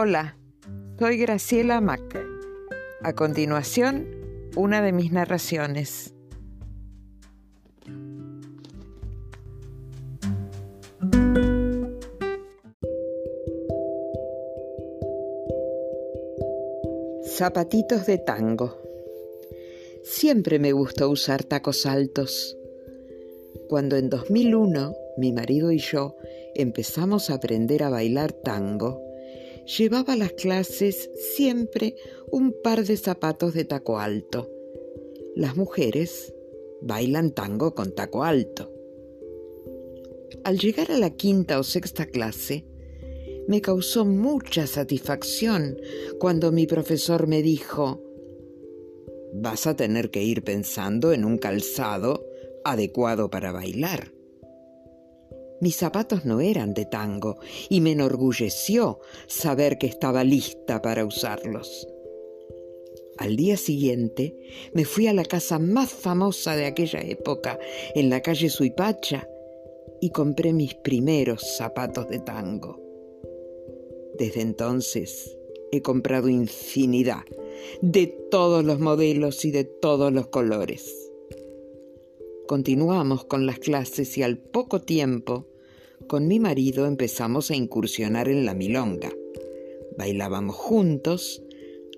Hola, soy Graciela Mac. A continuación, una de mis narraciones. Zapatitos de tango. Siempre me gustó usar tacos altos. Cuando en 2001 mi marido y yo empezamos a aprender a bailar tango, llevaba a las clases siempre un par de zapatos de taco alto. Las mujeres bailan tango con taco alto. Al llegar a la quinta o sexta clase, me causó mucha satisfacción cuando mi profesor me dijo, vas a tener que ir pensando en un calzado adecuado para bailar. Mis zapatos no eran de tango y me enorgulleció saber que estaba lista para usarlos. Al día siguiente me fui a la casa más famosa de aquella época, en la calle Suipacha, y compré mis primeros zapatos de tango. Desde entonces he comprado infinidad de todos los modelos y de todos los colores. Continuamos con las clases y al poco tiempo, con mi marido empezamos a incursionar en la milonga. Bailábamos juntos,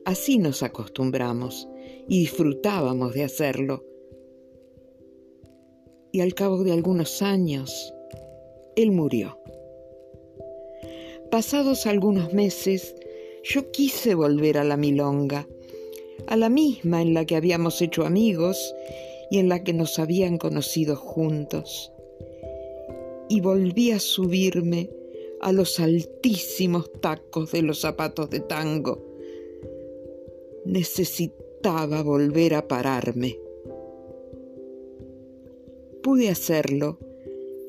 así nos acostumbramos y disfrutábamos de hacerlo. Y al cabo de algunos años, él murió. Pasados algunos meses, yo quise volver a la milonga, a la misma en la que habíamos hecho amigos y en la que nos habían conocido juntos. Y volví a subirme a los altísimos tacos de los zapatos de tango. Necesitaba volver a pararme. Pude hacerlo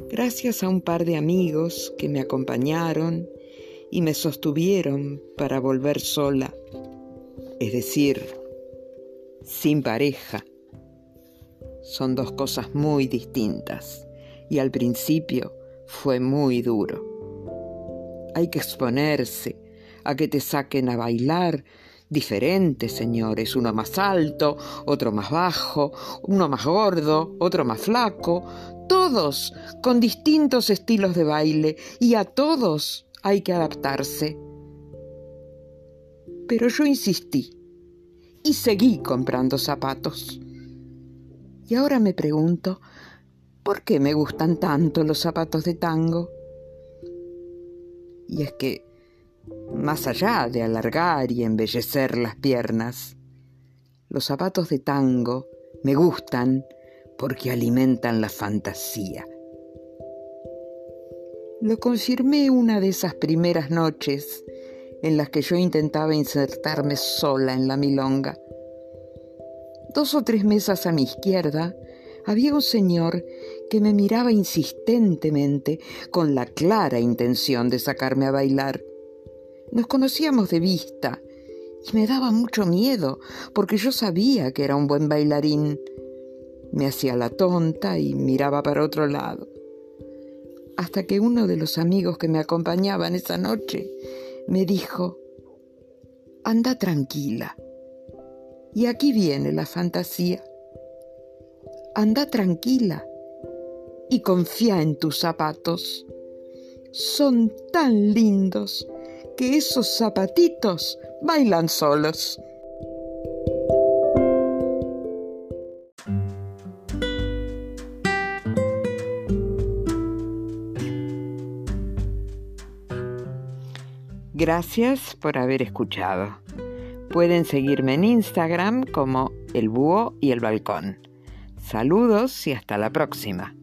gracias a un par de amigos que me acompañaron y me sostuvieron para volver sola, es decir, sin pareja son dos cosas muy distintas y al principio fue muy duro. Hay que exponerse a que te saquen a bailar diferentes señores, uno más alto, otro más bajo, uno más gordo, otro más flaco, todos con distintos estilos de baile y a todos hay que adaptarse. Pero yo insistí y seguí comprando zapatos. Y ahora me pregunto, ¿por qué me gustan tanto los zapatos de tango? Y es que, más allá de alargar y embellecer las piernas, los zapatos de tango me gustan porque alimentan la fantasía. Lo confirmé una de esas primeras noches en las que yo intentaba insertarme sola en la milonga. Dos o tres mesas a mi izquierda había un señor que me miraba insistentemente con la clara intención de sacarme a bailar. Nos conocíamos de vista y me daba mucho miedo porque yo sabía que era un buen bailarín. Me hacía la tonta y miraba para otro lado. Hasta que uno de los amigos que me acompañaban esa noche me dijo, anda tranquila y aquí viene la fantasía. Anda tranquila y confía en tus zapatos. Son tan lindos que esos zapatitos bailan solos. Gracias por haber escuchado. Pueden seguirme en Instagram como El Búho y el Balcón. Saludos y hasta la próxima.